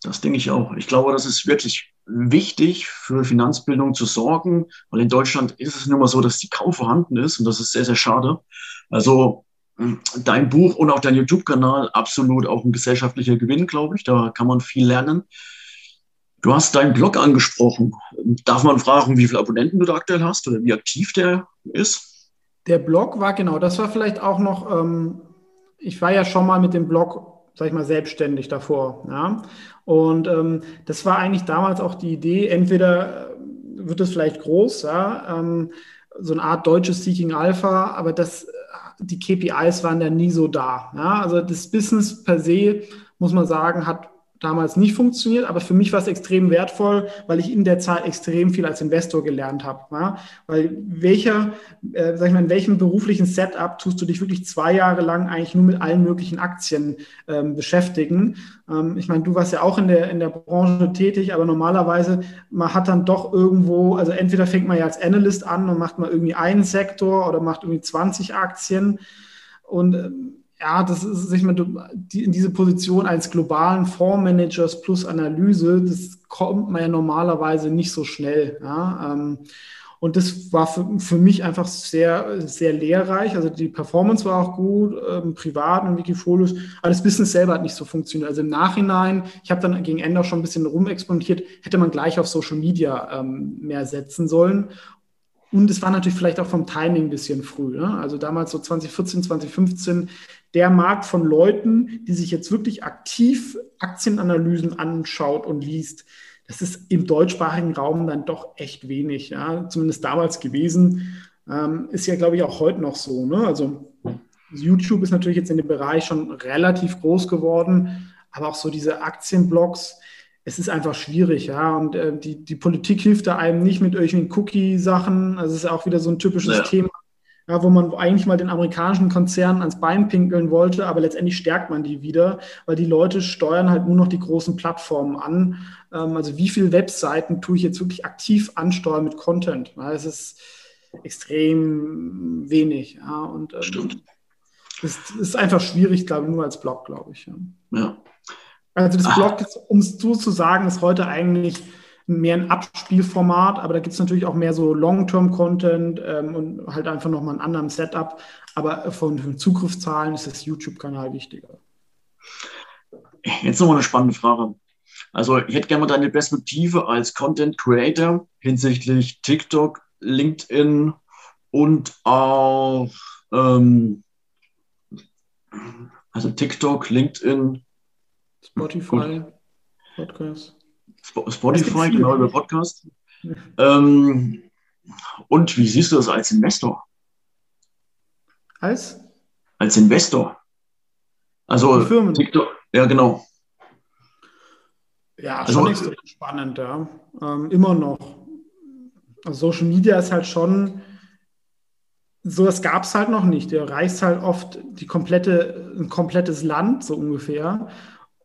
Das denke ich auch. Ich glaube, das ist wirklich wichtig für Finanzbildung zu sorgen, weil in Deutschland ist es nun mal so, dass die kaum vorhanden ist und das ist sehr, sehr schade. Also hm, dein Buch und auch dein YouTube-Kanal absolut auch ein gesellschaftlicher Gewinn, glaube ich. Da kann man viel lernen. Du hast deinen Blog angesprochen. Darf man fragen, wie viele Abonnenten du da aktuell hast oder wie aktiv der ist? Der Blog war genau, das war vielleicht auch noch, ähm, ich war ja schon mal mit dem Blog sag ich mal, selbstständig davor. Ja? Und ähm, das war eigentlich damals auch die Idee, entweder äh, wird es vielleicht groß, ja, ähm, so eine Art deutsches Seeking Alpha, aber das, äh, die KPIs waren dann nie so da. Ja? Also das Business per se, muss man sagen, hat damals nicht funktioniert, aber für mich war es extrem wertvoll, weil ich in der Zeit extrem viel als Investor gelernt habe. Ja? Weil welcher, äh, sag ich mal, in welchem beruflichen Setup tust du dich wirklich zwei Jahre lang eigentlich nur mit allen möglichen Aktien ähm, beschäftigen? Ähm, ich meine, du warst ja auch in der, in der Branche tätig, aber normalerweise, man hat dann doch irgendwo, also entweder fängt man ja als Analyst an und macht mal irgendwie einen Sektor oder macht irgendwie 20 Aktien und ähm, ja, das ist, ich meine, die, in diese Position als globalen Fondsmanagers plus Analyse, das kommt man ja normalerweise nicht so schnell. Ja? Ähm, und das war für, für mich einfach sehr, sehr lehrreich. Also die Performance war auch gut, ähm, privat und Wikifolios, aber das Business selber hat nicht so funktioniert. Also im Nachhinein, ich habe dann gegen Ende auch schon ein bisschen rumexperimentiert, hätte man gleich auf Social Media ähm, mehr setzen sollen. Und es war natürlich vielleicht auch vom Timing ein bisschen früh. Ne? Also damals so 2014, 2015 der Markt von Leuten, die sich jetzt wirklich aktiv Aktienanalysen anschaut und liest, das ist im deutschsprachigen Raum dann doch echt wenig, ja, zumindest damals gewesen. Ähm, ist ja, glaube ich, auch heute noch so. Ne? Also YouTube ist natürlich jetzt in dem Bereich schon relativ groß geworden, aber auch so diese Aktienblogs, es ist einfach schwierig, ja. Und äh, die, die Politik hilft da einem nicht mit irgendwelchen Cookie-Sachen. Also es ist auch wieder so ein typisches ja. Thema ja, wo man eigentlich mal den amerikanischen Konzernen ans Bein pinkeln wollte, aber letztendlich stärkt man die wieder, weil die Leute steuern halt nur noch die großen Plattformen an. Ähm, also wie viele Webseiten tue ich jetzt wirklich aktiv ansteuern mit Content? Ja, es ist extrem wenig. Ja, und ähm, Stimmt. Es ist einfach schwierig, glaube ich, nur als Blog, glaube ich. Ja. ja. Also das Blog, um es so zu sagen, ist heute eigentlich mehr ein Abspielformat, aber da gibt es natürlich auch mehr so Long-Term-Content ähm, und halt einfach nochmal einen anderen Setup. Aber von, von Zugriffszahlen ist das YouTube-Kanal wichtiger. Jetzt nochmal eine spannende Frage. Also ich hätte gerne mal deine Perspektive als Content Creator hinsichtlich TikTok, LinkedIn und auch ähm, also TikTok, LinkedIn, Spotify, Podcast. Spotify, genau über Podcast. Ähm, und wie siehst du das als Investor? Als? Als Investor. Also Firmen. TikTok, ja genau. Ja, also, schon extrem spannend, ja. Ähm, immer noch. Also Social Media ist halt schon, so das gab es halt noch nicht. Du erreichst halt oft die komplette, ein komplettes Land, so ungefähr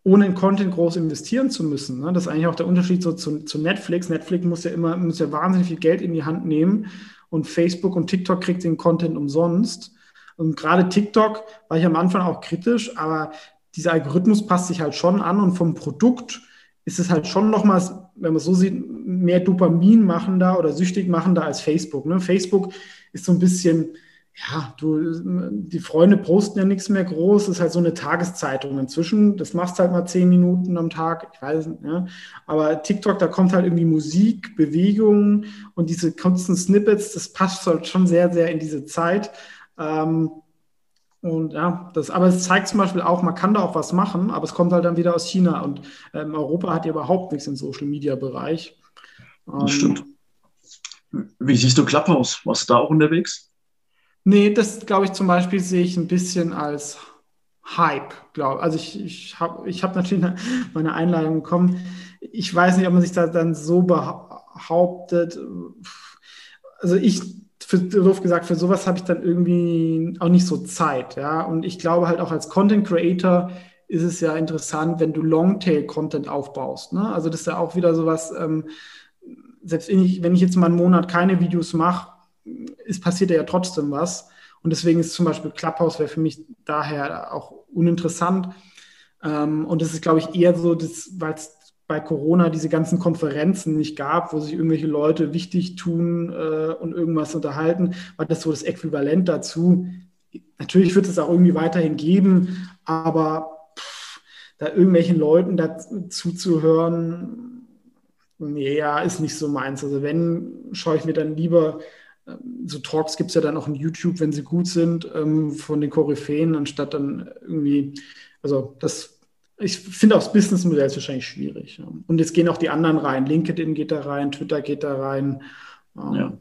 ohne in Content groß investieren zu müssen. Ne? Das ist eigentlich auch der Unterschied so zu, zu, Netflix. Netflix muss ja immer muss ja wahnsinnig viel Geld in die Hand nehmen und Facebook und TikTok kriegt den Content umsonst. Und gerade TikTok war ich am Anfang auch kritisch, aber dieser Algorithmus passt sich halt schon an und vom Produkt ist es halt schon nochmals, wenn man so sieht, mehr Dopamin machen da oder süchtig machen da als Facebook. Ne? Facebook ist so ein bisschen, ja, du, die Freunde posten ja nichts mehr groß, das ist halt so eine Tageszeitung inzwischen. Das machst halt mal zehn Minuten am Tag, ich weiß nicht, ja. Aber TikTok, da kommt halt irgendwie Musik, Bewegung und diese kurzen Snippets, das passt halt schon sehr, sehr in diese Zeit. Ähm, und ja, das, aber es zeigt zum Beispiel auch, man kann da auch was machen, aber es kommt halt dann wieder aus China und ähm, Europa hat ja überhaupt nichts im Social Media Bereich. Ähm, das stimmt. Wie siehst du Clubhouse? Warst du da auch unterwegs? Nee, das glaube ich zum Beispiel sehe ich ein bisschen als Hype, glaube Also ich, ich habe ich hab natürlich meine Einladung bekommen. Ich weiß nicht, ob man sich da dann so behauptet. Also ich, für, doof gesagt, für sowas habe ich dann irgendwie auch nicht so Zeit. Ja? Und ich glaube halt auch als Content Creator ist es ja interessant, wenn du Longtail-Content aufbaust. Ne? Also das ist ja auch wieder sowas, ähm, selbst wenn ich, wenn ich jetzt mal einen Monat keine Videos mache, ist passiert ja trotzdem was. Und deswegen ist zum Beispiel Clubhouse wäre für mich daher auch uninteressant. Ähm, und das ist, glaube ich, eher so, weil es bei Corona diese ganzen Konferenzen nicht gab, wo sich irgendwelche Leute wichtig tun äh, und irgendwas unterhalten, war das so das Äquivalent dazu. Natürlich wird es auch irgendwie weiterhin geben, aber pff, da irgendwelchen Leuten dazu zu hören, nee, ja, ist nicht so meins. Also wenn, schaue ich mir dann lieber so Talks gibt es ja dann auch in YouTube, wenn sie gut sind, ähm, von den Koryphäen, anstatt dann irgendwie, also das, ich finde auch das Businessmodell ist wahrscheinlich schwierig. Ja. Und jetzt gehen auch die anderen rein. LinkedIn geht da rein, Twitter geht da rein. Ähm. Ja.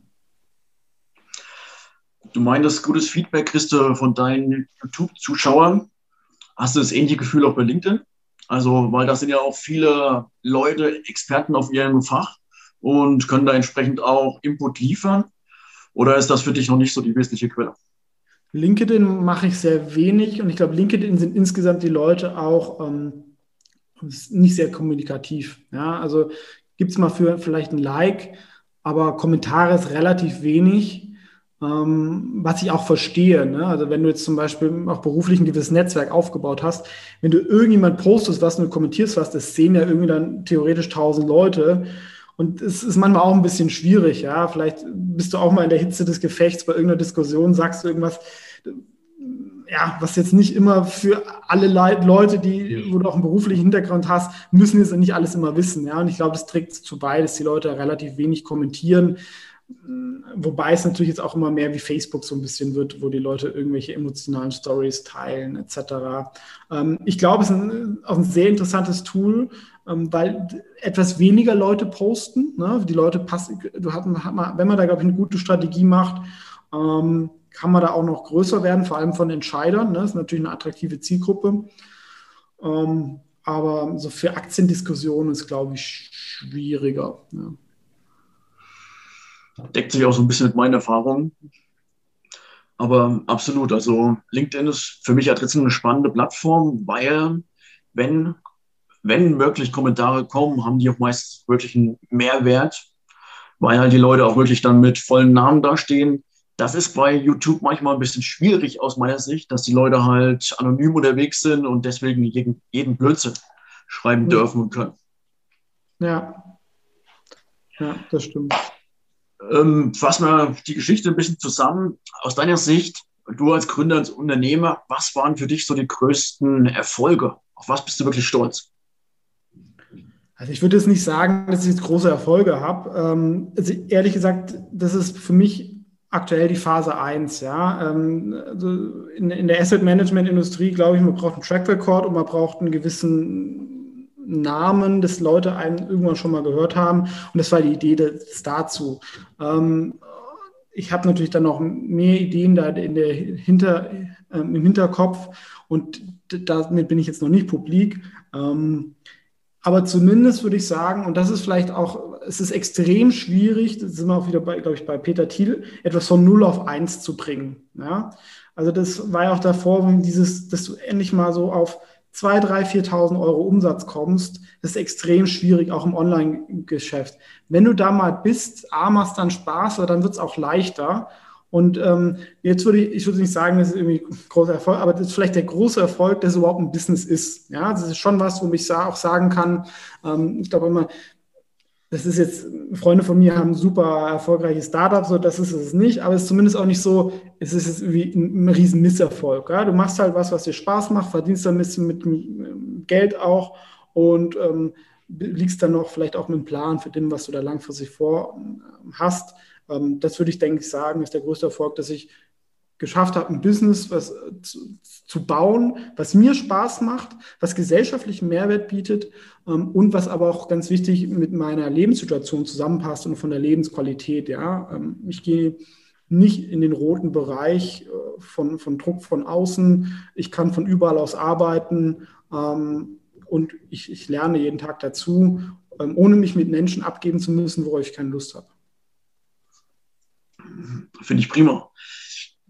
Du meintest, gutes Feedback kriegst du von deinen YouTube-Zuschauern. Hast du das ähnliche Gefühl auch bei LinkedIn? Also, weil da sind ja auch viele Leute, Experten auf ihrem Fach und können da entsprechend auch Input liefern. Oder ist das für dich noch nicht so die wesentliche Quelle? LinkedIn mache ich sehr wenig und ich glaube, LinkedIn sind insgesamt die Leute auch ähm, nicht sehr kommunikativ. Ja? Also gibt es mal für vielleicht ein Like, aber Kommentare ist relativ wenig, ähm, was ich auch verstehe. Ne? Also wenn du jetzt zum Beispiel auch beruflich ein gewisses Netzwerk aufgebaut hast, wenn du irgendjemand postest was und du kommentierst was, das sehen ja irgendwie dann theoretisch tausend Leute und es ist manchmal auch ein bisschen schwierig, ja. Vielleicht bist du auch mal in der Hitze des Gefechts bei irgendeiner Diskussion, sagst du irgendwas, ja, was jetzt nicht immer für alle Leute, die, wo du auch einen beruflichen Hintergrund hast, müssen jetzt nicht alles immer wissen, ja. Und ich glaube, das trägt dazu bei, dass die Leute relativ wenig kommentieren. Wobei es natürlich jetzt auch immer mehr wie Facebook so ein bisschen wird, wo die Leute irgendwelche emotionalen Stories teilen, etc. Ähm, ich glaube, es ist ein, auch ein sehr interessantes Tool, weil etwas weniger Leute posten. Ne? Die Leute passen, du hat, hat man, wenn man da, glaube ich, eine gute Strategie macht, ähm, kann man da auch noch größer werden, vor allem von Entscheidern. Ne? Das ist natürlich eine attraktive Zielgruppe. Ähm, aber so für Aktiendiskussionen ist, glaube ich, schwieriger. Ja. Deckt sich auch so ein bisschen mit meinen Erfahrungen. Aber absolut, also LinkedIn ist für mich ja trotzdem eine spannende Plattform, weil wenn wenn wirklich Kommentare kommen, haben die auch meist wirklich einen Mehrwert, weil halt die Leute auch wirklich dann mit vollen Namen dastehen. Das ist bei YouTube manchmal ein bisschen schwierig aus meiner Sicht, dass die Leute halt anonym unterwegs sind und deswegen jeden, jeden Blödsinn schreiben dürfen und können. Ja, ja, das stimmt. Ähm, fassen wir die Geschichte ein bisschen zusammen. Aus deiner Sicht, du als Gründer, als Unternehmer, was waren für dich so die größten Erfolge? Auf was bist du wirklich stolz? Also ich würde jetzt nicht sagen, dass ich jetzt große Erfolge habe. Ähm, also ehrlich gesagt, das ist für mich aktuell die Phase 1. Ja? Ähm, also in, in, der Asset Management Industrie glaube ich, man braucht einen Track Record und man braucht einen gewissen Namen, dass Leute einen irgendwann schon mal gehört haben. Und das war die Idee des dazu. Ähm, ich habe natürlich dann noch mehr Ideen da in der Hinter, im Hinterkopf und damit bin ich jetzt noch nicht publik. Aber zumindest würde ich sagen, und das ist vielleicht auch, es ist extrem schwierig, da sind wir auch wieder bei, glaube ich, bei Peter Thiel, etwas von 0 auf 1 zu bringen. Ja? Also das war ja auch davor, dieses, dass du endlich mal so auf 2.000, 3.000, 4.000 Euro Umsatz kommst, das ist extrem schwierig, auch im Online-Geschäft. Wenn du da mal bist, A, machst dann Spaß, aber dann wird es auch leichter. Und ähm, jetzt würde ich, ich würde nicht sagen, das ist irgendwie ein großer Erfolg, aber das ist vielleicht der große Erfolg, dass es überhaupt ein Business ist. Ja, das ist schon was, wo ich auch sagen kann, ähm, ich glaube immer, das ist jetzt, Freunde von mir haben super erfolgreiche Startups, so das ist es nicht, aber es ist zumindest auch nicht so, es ist jetzt irgendwie ein, ein riesen Misserfolg. Ja? Du machst halt was, was dir Spaß macht, verdienst ein bisschen mit, mit Geld auch und ähm, liegst dann noch vielleicht auch mit einem Plan für den, was du da langfristig vor hast. Ähm, das würde ich, denke ich, sagen, ist der größte Erfolg, dass ich geschafft habe, ein Business was äh, zu, zu, bauen, was mir Spaß macht, was gesellschaftlichen Mehrwert bietet ähm, und was aber auch ganz wichtig mit meiner Lebenssituation zusammenpasst und von der Lebensqualität. Ja, ähm, ich gehe nicht in den roten Bereich äh, von, von Druck von außen. Ich kann von überall aus arbeiten ähm, und ich, ich lerne jeden Tag dazu, ähm, ohne mich mit Menschen abgeben zu müssen, worauf ich keine Lust habe. Finde ich prima.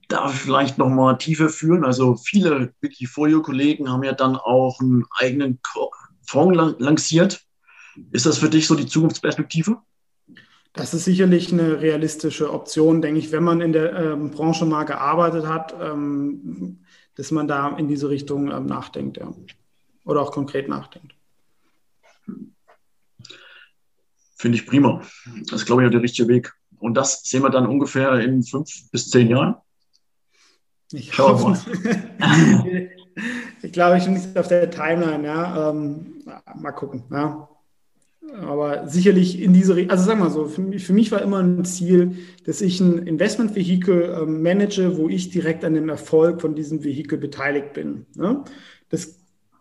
Darf ich vielleicht nochmal tiefer führen? Also viele Wikifolio-Kollegen haben ja dann auch einen eigenen Fonds lanciert. Ist das für dich so die Zukunftsperspektive? Das ist sicherlich eine realistische Option, denke ich, wenn man in der ähm, Branche mal gearbeitet hat, ähm, dass man da in diese Richtung ähm, nachdenkt, ja. Oder auch konkret nachdenkt. Finde ich prima. Das ist, glaube ich, auch der richtige Weg. Und das sehen wir dann ungefähr in fünf bis zehn Jahren. Ich hoffe. ich glaube, ich bin nicht auf der Timeline, ja. Ähm, mal gucken, ja. Aber sicherlich in diese, Richtung, also sagen wir mal so, für mich, für mich, war immer ein Ziel, dass ich ein Investmentvehikel ähm, manage, wo ich direkt an dem Erfolg von diesem Vehikel beteiligt bin. Ne? Das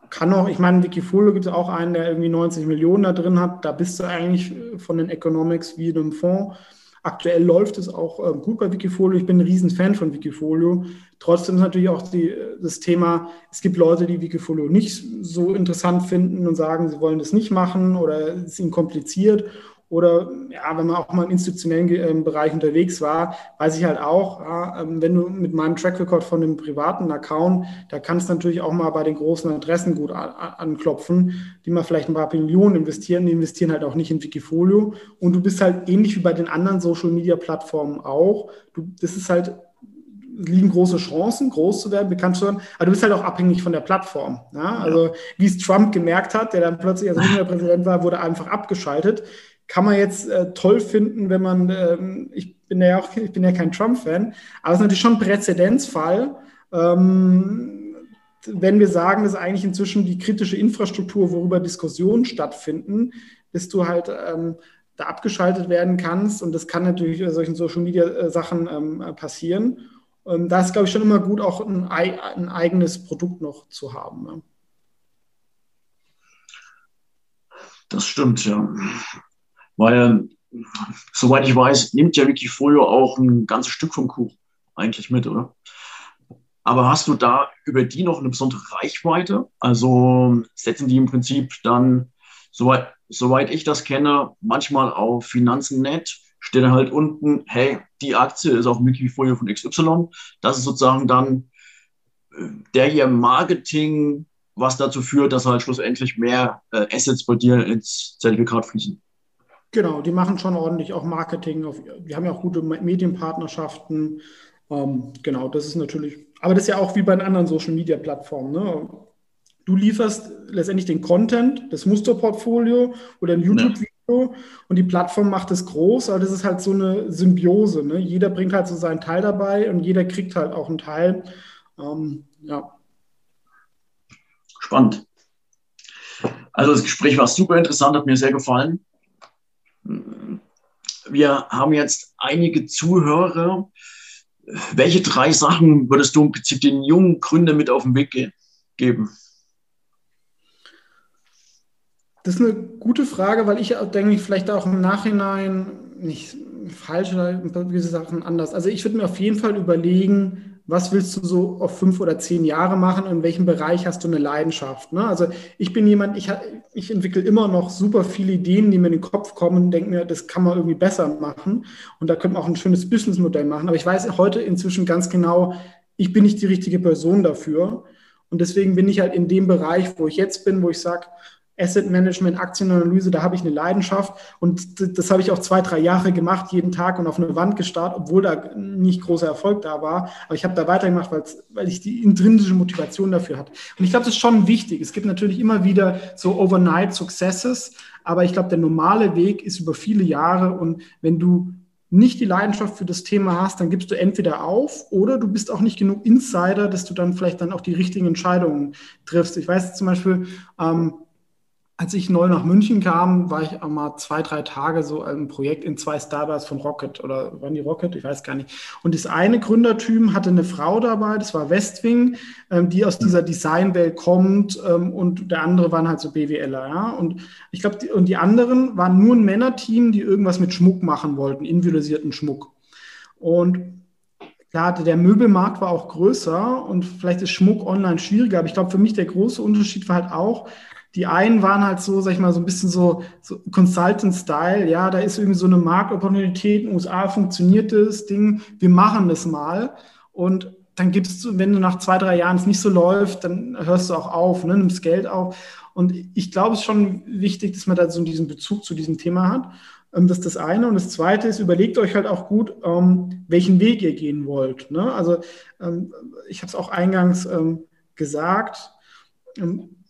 kann auch, ich meine, Wikifolio gibt es auch einen, der irgendwie 90 Millionen da drin hat. Da bist du eigentlich von den Economics wie in einem Fonds. Aktuell läuft es auch äh, gut bei Wikifolio. Ich bin ein Riesen-Fan von Wikifolio. Trotzdem ist natürlich auch die, das Thema, es gibt Leute, die Wikifolio nicht so interessant finden und sagen, sie wollen das nicht machen oder es ist ihnen kompliziert. Oder ja, wenn man auch mal im institutionellen ähm, Bereich unterwegs war, weiß ich halt auch, ja, ähm, wenn du mit meinem Track Record von einem privaten Account, da kannst du natürlich auch mal bei den großen Adressen gut anklopfen, die mal vielleicht ein paar Millionen investieren, die investieren halt auch nicht in Wikifolio. Und du bist halt ähnlich wie bei den anderen Social Media Plattformen auch. Du, das ist halt liegen große Chancen, groß zu werden, bekannt zu werden, aber du bist halt auch abhängig von der Plattform. Ja? Also wie es Trump gemerkt hat, der dann plötzlich, als er Präsident war, wurde einfach abgeschaltet kann man jetzt äh, toll finden, wenn man, ähm, ich bin ja auch, ich bin ja kein Trump-Fan, aber es ist natürlich schon ein Präzedenzfall, ähm, wenn wir sagen, dass eigentlich inzwischen die kritische Infrastruktur, worüber Diskussionen stattfinden, dass du halt ähm, da abgeschaltet werden kannst und das kann natürlich in solchen Social-Media-Sachen äh, ähm, passieren. Ähm, da ist, glaube ich, schon immer gut, auch ein, ein eigenes Produkt noch zu haben. Ne? Das stimmt, ja. Weil, soweit ich weiß, nimmt ja Wikifolio auch ein ganzes Stück vom Kuchen eigentlich mit, oder? Aber hast du da über die noch eine besondere Reichweite? Also setzen die im Prinzip dann, soweit, soweit ich das kenne, manchmal auf Finanzen.net, steht halt unten, hey, die Aktie ist auf Wikifolio von XY. Das ist sozusagen dann äh, der hier Marketing, was dazu führt, dass halt schlussendlich mehr äh, Assets bei dir ins Zertifikat fließen. Genau, die machen schon ordentlich auch Marketing. Auf, die haben ja auch gute Medienpartnerschaften. Ähm, genau, das ist natürlich, aber das ist ja auch wie bei den anderen Social Media Plattformen. Ne? Du lieferst letztendlich den Content, das Musterportfolio oder ein YouTube-Video ja. und die Plattform macht es groß, aber das ist halt so eine Symbiose. Ne? Jeder bringt halt so seinen Teil dabei und jeder kriegt halt auch einen Teil. Ähm, ja. Spannend. Also das Gespräch war super interessant, hat mir sehr gefallen wir haben jetzt einige Zuhörer. Welche drei Sachen würdest du im Prinzip den jungen Gründern mit auf den Weg ge geben? Das ist eine gute Frage, weil ich denke, vielleicht auch im Nachhinein nicht falsch oder gewisse Sachen anders. Also ich würde mir auf jeden Fall überlegen, was willst du so auf fünf oder zehn Jahre machen, in welchem Bereich hast du eine Leidenschaft. Ne? Also ich bin jemand, ich, ich entwickle immer noch super viele Ideen, die mir in den Kopf kommen und denke mir, das kann man irgendwie besser machen und da könnte man auch ein schönes Businessmodell machen. Aber ich weiß heute inzwischen ganz genau, ich bin nicht die richtige Person dafür. Und deswegen bin ich halt in dem Bereich, wo ich jetzt bin, wo ich sage, Asset Management, Aktienanalyse, da habe ich eine Leidenschaft und das habe ich auch zwei, drei Jahre gemacht, jeden Tag und auf eine Wand gestarrt, obwohl da nicht großer Erfolg da war. Aber ich habe da weitergemacht, weil ich die intrinsische Motivation dafür hatte. Und ich glaube, das ist schon wichtig. Es gibt natürlich immer wieder so Overnight Successes, aber ich glaube, der normale Weg ist über viele Jahre und wenn du nicht die Leidenschaft für das Thema hast, dann gibst du entweder auf oder du bist auch nicht genug Insider, dass du dann vielleicht dann auch die richtigen Entscheidungen triffst. Ich weiß zum Beispiel, ähm, als ich neu nach München kam, war ich auch mal zwei, drei Tage so ein Projekt in zwei Startups von Rocket oder waren die Rocket? Ich weiß gar nicht. Und das eine Gründerteam hatte eine Frau dabei, das war Westwing, ähm, die aus dieser Designwelt kommt ähm, und der andere waren halt so BWLer, ja. Und ich glaube, und die anderen waren nur ein Männerteam, die irgendwas mit Schmuck machen wollten, individualisierten Schmuck. Und klar, der Möbelmarkt war auch größer und vielleicht ist Schmuck online schwieriger, aber ich glaube, für mich der große Unterschied war halt auch, die einen waren halt so, sag ich mal, so ein bisschen so, so Consultant-Style. Ja, da ist irgendwie so eine Marktopportunität. In USA funktioniert das Ding. Wir machen das mal. Und dann gibst du, wenn du nach zwei, drei Jahren es nicht so läuft, dann hörst du auch auf, ne, nimmst Geld auf. Und ich glaube, es ist schon wichtig, dass man da so diesen Bezug zu diesem Thema hat. Ähm, das ist das eine. Und das zweite ist, überlegt euch halt auch gut, ähm, welchen Weg ihr gehen wollt. Ne? Also ähm, ich habe es auch eingangs gesagt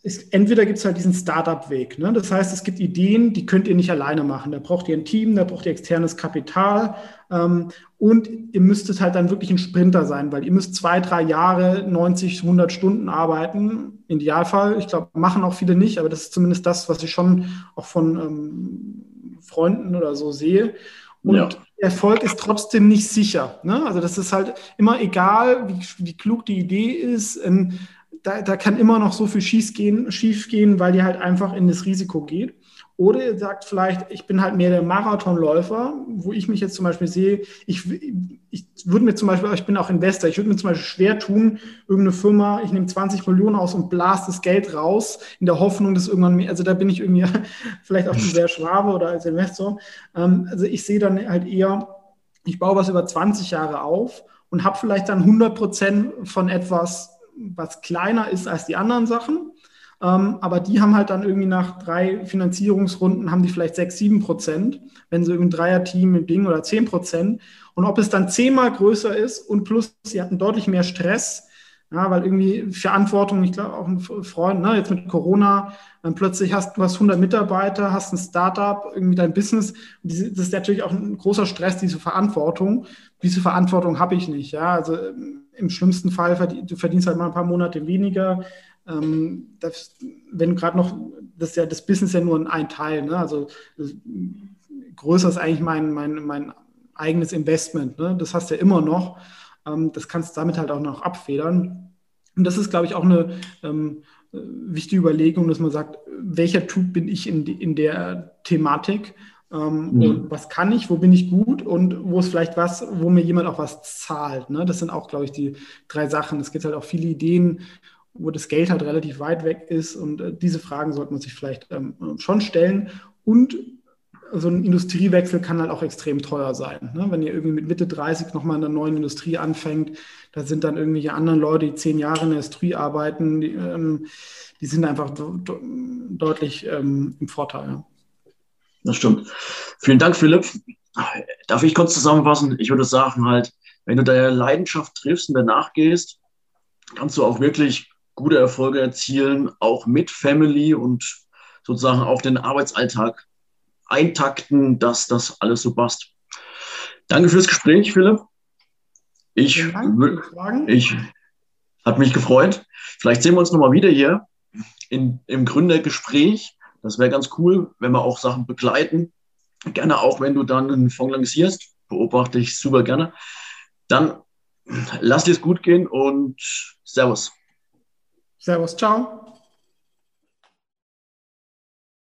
ist, entweder gibt es halt diesen Startup-Weg. Ne? Das heißt, es gibt Ideen, die könnt ihr nicht alleine machen. Da braucht ihr ein Team, da braucht ihr externes Kapital ähm, und ihr müsstet halt dann wirklich ein Sprinter sein, weil ihr müsst zwei, drei Jahre, 90, 100 Stunden arbeiten. Idealfall. Ich glaube, machen auch viele nicht, aber das ist zumindest das, was ich schon auch von ähm, Freunden oder so sehe. Und ja. Erfolg ist trotzdem nicht sicher. Ne? Also das ist halt immer egal, wie, wie klug die Idee ist. Ähm, da, da kann immer noch so viel schief gehen, schief gehen, weil ihr halt einfach in das Risiko geht. Oder ihr sagt vielleicht, ich bin halt mehr der Marathonläufer, wo ich mich jetzt zum Beispiel sehe, ich, ich würde mir zum Beispiel, ich bin auch Investor, ich würde mir zum Beispiel schwer tun, irgendeine Firma, ich nehme 20 Millionen aus und blase das Geld raus, in der Hoffnung, dass irgendwann mehr, also da bin ich irgendwie vielleicht auch sehr Schwabe oder als Investor. Ähm, also ich sehe dann halt eher, ich baue was über 20 Jahre auf und habe vielleicht dann 100 Prozent von etwas, was kleiner ist als die anderen Sachen. Ähm, aber die haben halt dann irgendwie nach drei Finanzierungsrunden haben die vielleicht sechs, sieben Prozent, wenn sie ein Dreier-Team im Ding oder zehn Prozent. Und ob es dann zehnmal größer ist und plus sie hatten deutlich mehr Stress, ja, weil irgendwie Verantwortung, ich glaube auch ein Freund, ne, jetzt mit Corona, dann plötzlich hast du hast 100 Mitarbeiter, hast ein Startup, irgendwie dein Business. das ist natürlich auch ein großer Stress, diese Verantwortung. Diese Verantwortung habe ich nicht. Ja, also im schlimmsten Fall verdien, du verdienst halt mal ein paar Monate weniger. Ähm, das, wenn gerade noch, das ist ja das Business ja nur ein Teil. Ne? Also größer ist eigentlich mein, mein, mein eigenes Investment. Ne? Das hast du ja immer noch. Ähm, das kannst du damit halt auch noch abfedern. Und das ist, glaube ich, auch eine ähm, wichtige Überlegung, dass man sagt, welcher Typ bin ich in, in der Thematik? Ähm, mhm. Und was kann ich, wo bin ich gut und wo ist vielleicht was, wo mir jemand auch was zahlt. Ne? Das sind auch, glaube ich, die drei Sachen. Es gibt halt auch viele Ideen, wo das Geld halt relativ weit weg ist und äh, diese Fragen sollte man sich vielleicht ähm, schon stellen. Und so ein Industriewechsel kann halt auch extrem teuer sein. Ne? Wenn ihr irgendwie mit Mitte 30 nochmal in einer neuen Industrie anfängt, da sind dann irgendwelche anderen Leute, die zehn Jahre in der Industrie arbeiten, die, ähm, die sind einfach deutlich ähm, im Vorteil. Ja. Das stimmt. Vielen Dank, Philipp. Darf ich kurz zusammenfassen? Ich würde sagen halt, wenn du deiner Leidenschaft triffst und danach gehst, kannst du auch wirklich gute Erfolge erzielen, auch mit Family und sozusagen auch den Arbeitsalltag eintakten, dass das alles so passt. Danke fürs Gespräch, Philipp. Ich, ich hat mich gefreut. Vielleicht sehen wir uns nochmal wieder hier in, im Gründergespräch. Das wäre ganz cool, wenn wir auch Sachen begleiten. Gerne auch, wenn du dann einen Fonds lancierst. Beobachte ich super gerne. Dann lass dir es gut gehen und Servus. Servus, ciao.